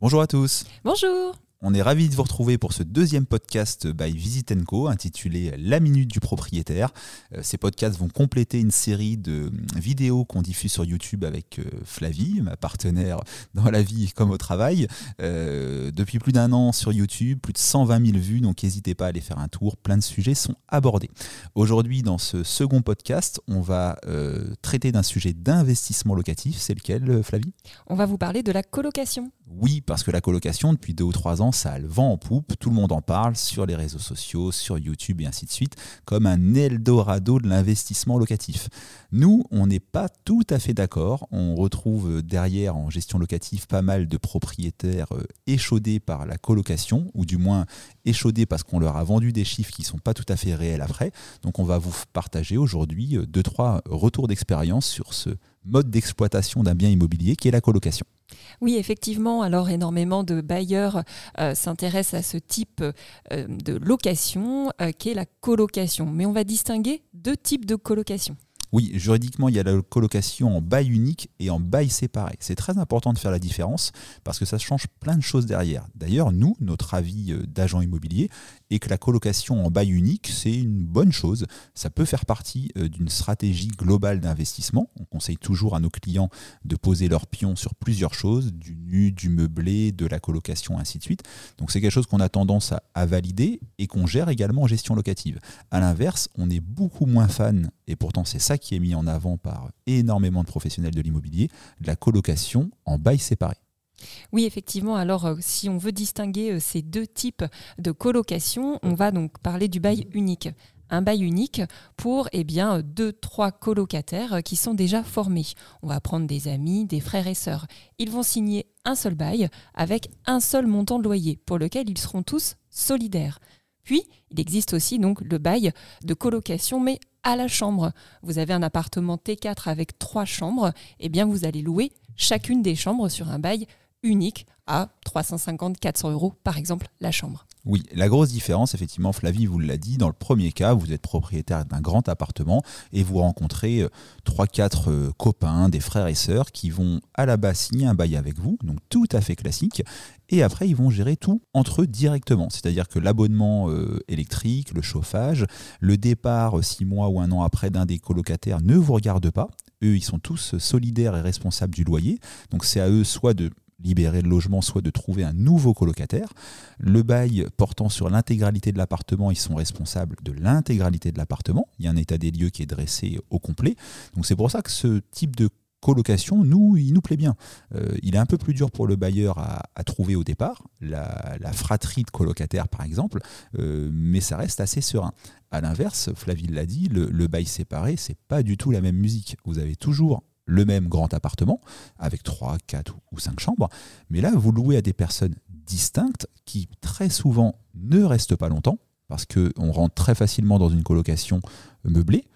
Bonjour à tous. Bonjour. On est ravis de vous retrouver pour ce deuxième podcast by Visit Co intitulé La Minute du propriétaire. Euh, ces podcasts vont compléter une série de vidéos qu'on diffuse sur YouTube avec euh, Flavie, ma partenaire dans la vie comme au travail. Euh, depuis plus d'un an sur YouTube, plus de 120 000 vues, donc n'hésitez pas à aller faire un tour. Plein de sujets sont abordés. Aujourd'hui, dans ce second podcast, on va traiter d'un sujet d'investissement locatif. C'est lequel, Flavie? On va vous parler de la colocation. Oui, parce que la colocation, depuis deux ou trois ans, ça a le vent en poupe. Tout le monde en parle sur les réseaux sociaux, sur YouTube et ainsi de suite, comme un Eldorado de l'investissement locatif. Nous, on n'est pas tout à fait d'accord. On retrouve derrière en gestion locative pas mal de propriétaires euh, échaudés par la colocation, ou du moins échaudés parce qu'on leur a vendu des chiffres qui ne sont pas tout à fait réels après. Donc on va vous partager aujourd'hui euh, deux, trois retours d'expérience sur ce mode d'exploitation d'un bien immobilier qui est la colocation. Oui, effectivement, alors énormément de bailleurs euh, s'intéressent à ce type euh, de location euh, qui est la colocation. Mais on va distinguer deux types de colocation. Oui, juridiquement, il y a la colocation en bail unique et en bail séparé. C'est très important de faire la différence parce que ça change plein de choses derrière. D'ailleurs, nous, notre avis euh, d'agent immobilier est que la colocation en bail unique, c'est une bonne chose. Ça peut faire partie euh, d'une stratégie globale d'investissement. On conseille toujours à nos clients de poser leurs pions sur plusieurs choses, du nu, du meublé, de la colocation, ainsi de suite. Donc c'est quelque chose qu'on a tendance à, valider et qu'on gère également en gestion locative. À l'inverse, on est beaucoup moins fan, et pourtant c'est ça qui est mis en avant par énormément de professionnels de l'immobilier, la colocation en bail séparé. Oui, effectivement. Alors, euh, si on veut distinguer euh, ces deux types de colocation, on va donc parler du bail unique. Un bail unique pour eh bien, deux, trois colocataires euh, qui sont déjà formés. On va prendre des amis, des frères et sœurs. Ils vont signer un seul bail avec un seul montant de loyer pour lequel ils seront tous solidaires. Puis, il existe aussi donc le bail de colocation, mais à la chambre. Vous avez un appartement T4 avec trois chambres, eh bien vous allez louer chacune des chambres sur un bail unique à 350-400 euros par exemple la chambre. Oui, la grosse différence, effectivement, Flavie vous l'a dit, dans le premier cas, vous êtes propriétaire d'un grand appartement et vous rencontrez 3-4 euh, euh, copains, des frères et sœurs qui vont à la base signer un bail avec vous, donc tout à fait classique, et après ils vont gérer tout entre eux directement, c'est-à-dire que l'abonnement euh, électrique, le chauffage, le départ 6 mois ou un an après d'un des colocataires ne vous regarde pas, eux ils sont tous solidaires et responsables du loyer, donc c'est à eux soit de libérer le logement, soit de trouver un nouveau colocataire. Le bail portant sur l'intégralité de l'appartement, ils sont responsables de l'intégralité de l'appartement. Il y a un état des lieux qui est dressé au complet. Donc c'est pour ça que ce type de colocation, nous, il nous plaît bien. Euh, il est un peu plus dur pour le bailleur à, trouver au départ, la, fratrie de colocataires par exemple, euh, mais ça reste assez serein. À l'inverse, Flavie l'a dit, le, le bail séparé, c'est pas du tout la même musique. Vous avez toujours le même grand appartement, avec 3, 4 ou 5 chambres, mais là, vous louez à des personnes distinctes qui très souvent ne restent pas longtemps, parce qu'on rentre très facilement dans une colocation meublée,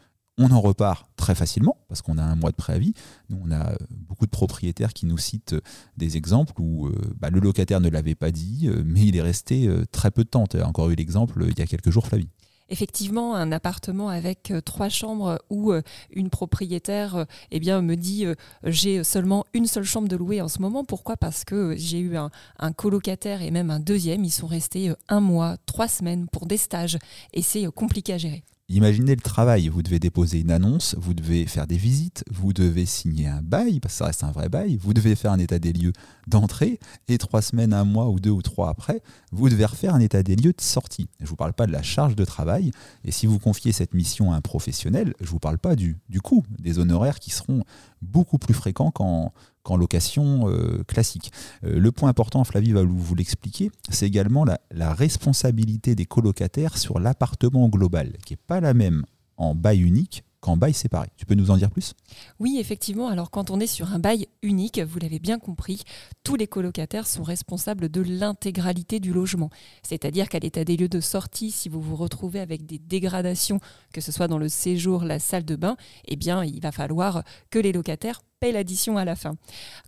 on en repart très facilement parce qu'on a un mois de préavis. Nous, on a beaucoup de propriétaires qui nous citent des exemples où euh, bah, le locataire ne l'avait pas dit, euh, mais il est resté euh, très peu de temps. Tu as encore eu l'exemple il y a quelques jours, Flavie effectivement un appartement avec euh, trois chambres où euh, une propriétaire euh, eh bien, me dit j'ai seulement une seule chambre de louer en ce moment. Pourquoi? Parce que j'ai eu un, un, colocataire et même un deuxième. Ils sont restés un mois, trois semaines pour des stages et c'est compliqué à gérer. Imaginez le travail, vous devez déposer une annonce, vous devez faire des visites, vous devez signer un bail, parce que ça reste un vrai bail, vous devez faire un état des lieux d'entrée, et trois semaines, un mois ou deux ou trois après, vous devez refaire un état des lieux de sortie. Je ne vous parle pas de la charge de travail, et si vous confiez cette mission à un professionnel, je ne vous parle pas du, du coût, des honoraires qui seront beaucoup plus fréquents qu'en qu'en location euh, classique. Euh, le point important, Flavie va vous l'expliquer, c'est également la, la, responsabilité des colocataires sur l'appartement global, qui n'est pas la même en bail unique qu'en bail séparé. Tu peux nous en dire plus? Oui, effectivement. Alors quand on est sur un bail unique, vous l'avez bien compris, tous les colocataires sont responsables de l'intégralité du logement. C'est-à-dire qu'à l'état des lieux de sortie, si vous vous retrouvez avec des dégradations, que ce soit dans le séjour, la salle de bain, eh bien il va falloir que les locataires paient l'addition à la fin.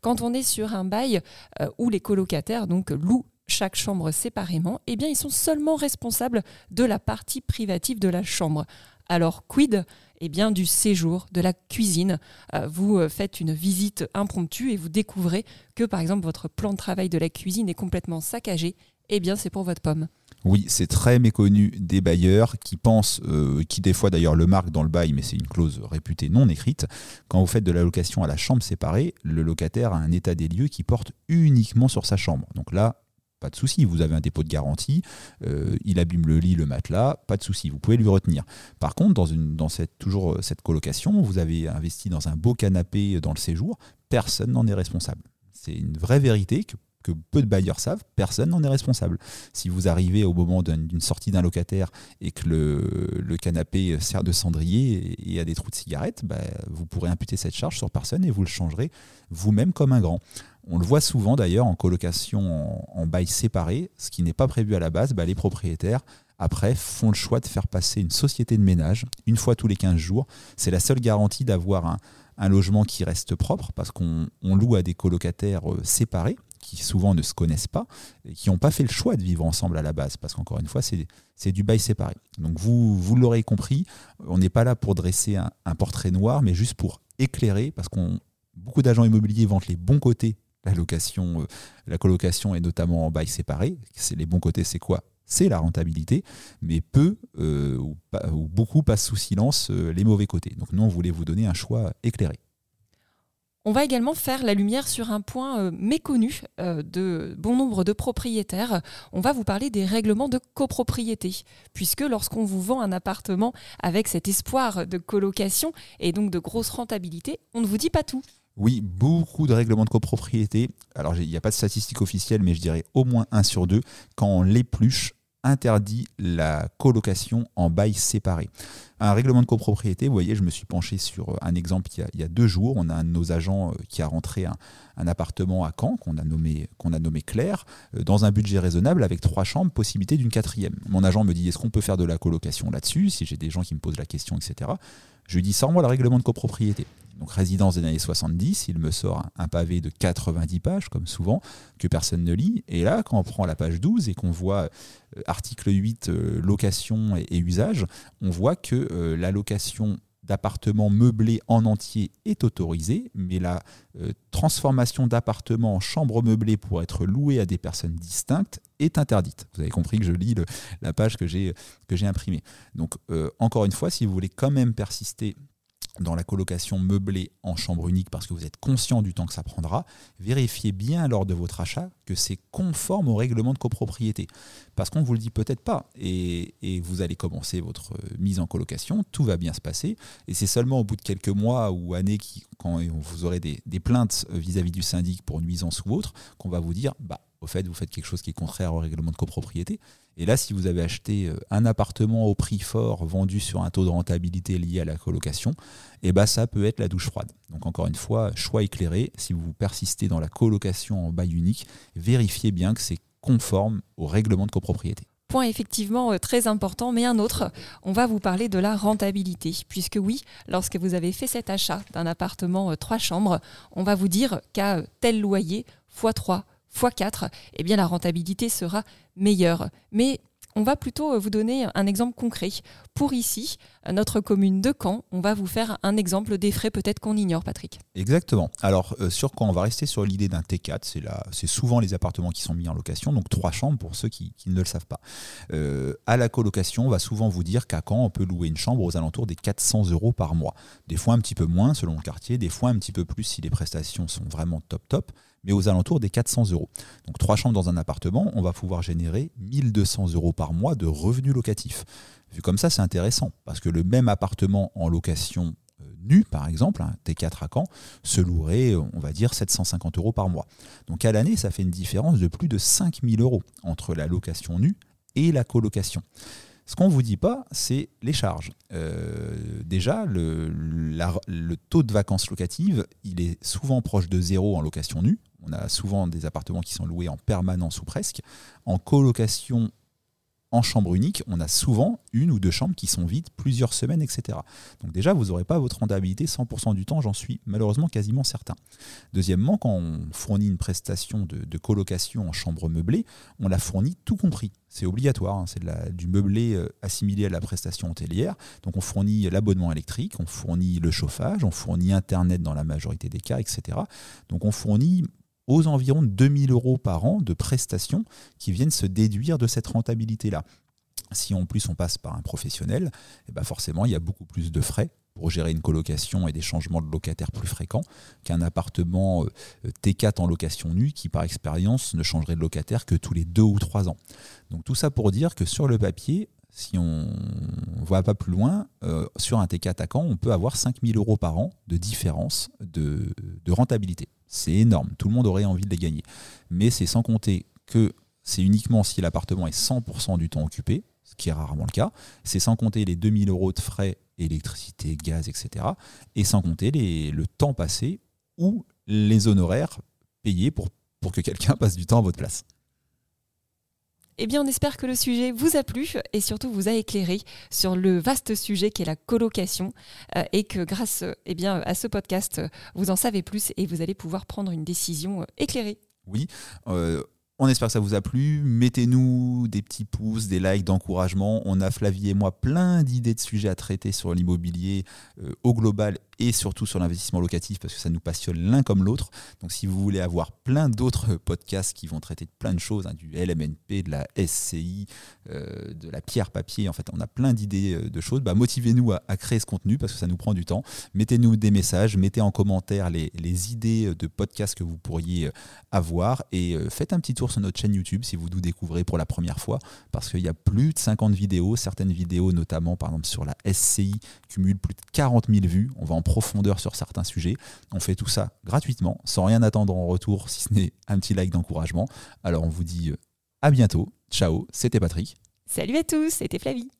Quand on est sur un bail euh, où les colocataires donc louent chaque chambre séparément, eh bien ils sont seulement responsables de la partie privative de la chambre. Alors quid eh bien, du séjour, de la cuisine? Euh, vous euh, faites une visite impromptue et vous découvrez que, par exemple, votre plan de travail de la cuisine est complètement saccagé. Eh bien, c'est pour votre pomme. Oui, c'est très méconnu des bailleurs qui pensent, euh, qui des fois d'ailleurs le marquent dans le bail, mais c'est une clause réputée non écrite. Quand vous faites de la location à la chambre séparée, le locataire a un état des lieux qui porte uniquement sur sa chambre. Donc là, pas de souci, vous avez un dépôt de garantie, euh, il abîme le lit, le matelas, pas de souci, vous pouvez lui retenir. Par contre, dans, une, dans cette, toujours euh, cette colocation, vous avez investi dans un beau canapé dans le séjour, personne n'en est responsable. C'est une vraie vérité que que peu de bailleurs savent, personne n'en est responsable. Si vous arrivez au moment d'une sortie d'un locataire et que le, canapé sert de cendrier et, a des trous de cigarettes, bah, vous pourrez imputer cette charge sur personne et vous le changerez vous-même comme un grand. On le voit souvent d'ailleurs en colocation en, bail séparé, ce qui n'est pas prévu à la base, bah, les propriétaires après font le choix de faire passer une société de ménage une fois tous les 15 jours. C'est la seule garantie d'avoir un, logement qui reste propre parce qu'on loue à des colocataires euh, séparés qui souvent ne se connaissent pas et qui n'ont pas fait le choix de vivre ensemble à la base parce qu'encore une fois c'est du bail séparé. Donc vous, vous l'aurez compris, on n'est pas là pour dresser un, portrait noir mais juste pour éclairer parce qu'on beaucoup d'agents immobiliers vantent les bons côtés la location, euh, la colocation et notamment en bail séparé. Les bons côtés, c'est quoi? C'est la rentabilité, mais peu euh, ou, beaucoup passent sous silence euh, les mauvais côtés. Donc nous, on voulait vous donner un choix éclairé. On va également faire la lumière sur un point méconnu de bon nombre de propriétaires. On va vous parler des règlements de copropriété, puisque lorsqu'on vous vend un appartement avec cet espoir de colocation et donc de grosse rentabilité, on ne vous dit pas tout. Oui, beaucoup de règlements de copropriété. Alors, il n'y a pas de statistiques officielles, mais je dirais au moins un sur deux, quand l'épluche interdit la colocation en bail séparé. Un règlement de copropriété, vous voyez, je me suis penché sur un exemple il y a, deux jours. On a un de nos agents euh, qui a rentré un, appartement à Caen, qu'on a, nommé, qu'on a nommé Claire, euh, dans un budget raisonnable avec trois chambres, possibilité d'une quatrième. Mon agent me dit est-ce qu'on peut faire de la colocation là-dessus Si j'ai des gens qui me posent la question, etc. Je lui dis sors-moi le règlement de copropriété donc résidence des années 70, il me sort un, pavé de 90 pages, comme souvent, que personne ne lit. Et là, quand on prend la page 12 et qu'on voit euh, article 8, euh, location et, usage, on voit que euh, la location d'appartements meublés en entier est autorisée, mais la transformation d'appartements en chambre meublée pour être loué à des personnes distinctes est interdite. Vous avez compris que je lis la page que j'ai imprimée. Donc, encore une fois, si vous voulez quand même persister dans la colocation meublée en chambre unique parce que vous êtes conscient du temps que ça prendra, vérifiez bien lors de votre achat que c'est conforme au règlement de copropriété. Parce qu'on ne vous le dit peut-être pas. Et, vous allez commencer votre mise en colocation, tout va bien se passer. Et c'est seulement au bout de quelques mois ou années, quand vous aurez des, plaintes vis-à-vis -vis du syndic pour nuisance ou autre, qu'on va vous dire, bah, au fait, vous faites quelque chose qui est contraire au règlement de copropriété. Et là, si vous avez acheté euh, un appartement au prix fort vendu sur un taux de rentabilité lié à la colocation, eh ben, ça peut être la douche froide. Donc encore une fois, choix éclairé. Si vous persistez dans la colocation en bail unique, vérifiez bien que c'est conforme au règlement de copropriété point effectivement euh, très important, mais un autre, on va vous parler de la rentabilité, puisque oui, lorsque vous avez fait cet achat d'un appartement euh, trois chambres, on va vous dire qu'à tel loyer, x3, x4, eh bien la rentabilité sera meilleure. Mais on va plutôt euh, vous donner un exemple concret. Pour ici, euh, notre commune de Caen, on va vous faire un exemple des frais peut-être qu'on ignore, Patrick. Exactement. Alors, euh, sur Caen, on va rester sur l'idée d'un T4. C'est, souvent les appartements qui sont mis en location, donc trois chambres pour ceux qui, ne le savent pas. à la colocation, on va souvent vous dire qu'à Caen, on peut louer une chambre aux alentours des 400 euros par mois. Des fois un petit peu moins selon le quartier, des fois un petit peu plus si les prestations sont vraiment top top mais aux alentours des 400 euros. Donc trois chambres dans un appartement, on va pouvoir générer 1200 euros par mois de revenus locatifs. Vu comme ça, c'est intéressant, parce que le même appartement en location euh, nu, par exemple, un T4 à Caen, se louerait, on va dire, 750 euros par mois. Donc à l'année, ça fait une différence de plus de 5000 euros entre la location nue et la colocation. Ce qu'on ne vous dit pas, c'est les charges. Euh, déjà, le, le, taux de vacances locatives, il est souvent proche de zéro en location nue. On a souvent des appartements qui sont loués en permanence ou presque. En colocation en chambre unique, on a souvent une ou deux chambres qui sont vides plusieurs semaines, etc. Donc déjà, vous n'aurez pas votre rentabilité 100% du temps, j'en suis malheureusement quasiment certain. Deuxièmement, quand on fournit une prestation de, colocation en chambre meublée, on la fournit tout compris. C'est obligatoire, hein. c'est du meublé euh, assimilé à la prestation hôtelière. Donc on fournit l'abonnement électrique, on fournit le chauffage, on fournit Internet dans la majorité des cas, etc. Donc on fournit aux environs 2000 euros par an de prestations qui viennent se déduire de cette rentabilité-là. Si en plus on passe par un professionnel, eh ben forcément il y a beaucoup plus de frais pour gérer une colocation et des changements de locataires plus fréquents qu'un appartement euh, T4 en location nue qui par expérience ne changerait de locataire que tous les deux ou trois ans. Donc tout ça pour dire que sur le papier, si on ne va pas plus loin, euh, sur un T4 à Caen, on peut avoir 5000 euros par an de différence de, rentabilité. C'est énorme, tout le monde aurait envie de les gagner. Mais c'est sans compter que c'est uniquement si l'appartement est 100% du temps occupé, ce qui est rarement le cas. C'est sans compter les 2000 euros de frais, électricité, gaz, etc. Et sans compter le temps passé ou les honoraires payés pour que quelqu'un passe du temps à votre place. Eh bien, on espère que le sujet vous a plu et surtout vous a éclairé sur le vaste sujet qu'est la colocation euh, et que grâce eh bien, à ce podcast, vous en savez plus et vous allez pouvoir prendre une décision euh, éclairée. Oui, euh, on espère que ça vous a plu. Mettez-nous des petits pouces, des likes d'encouragement. On a Flavie et moi plein d'idées de sujets à traiter sur l'immobilier au global et surtout sur l'investissement locatif parce que ça nous passionne l'un comme l'autre. Donc si vous voulez avoir plein d'autres podcasts qui vont traiter de plein de choses, hein, du LMNP, de la SCI, euh, de la pierre papier, en fait on a plein d'idées euh, de choses, bah, motivez-nous à, créer ce contenu parce que ça nous prend du temps. Mettez-nous des messages, mettez en commentaire les, idées de podcasts que vous pourriez euh, avoir et faites un petit tour sur notre chaîne YouTube si vous nous découvrez pour la première fois parce qu'il y a plus de 50 vidéos, certaines vidéos notamment par exemple sur la SCI cumulent plus de 40 000 vues. On va en profondeur sur certains sujets. On fait tout ça gratuitement, sans rien attendre en retour, si ce n'est un petit like d'encouragement. Alors on vous dit euh, à bientôt. Ciao, c'était Patrick. Salut à tous, c'était Flavie.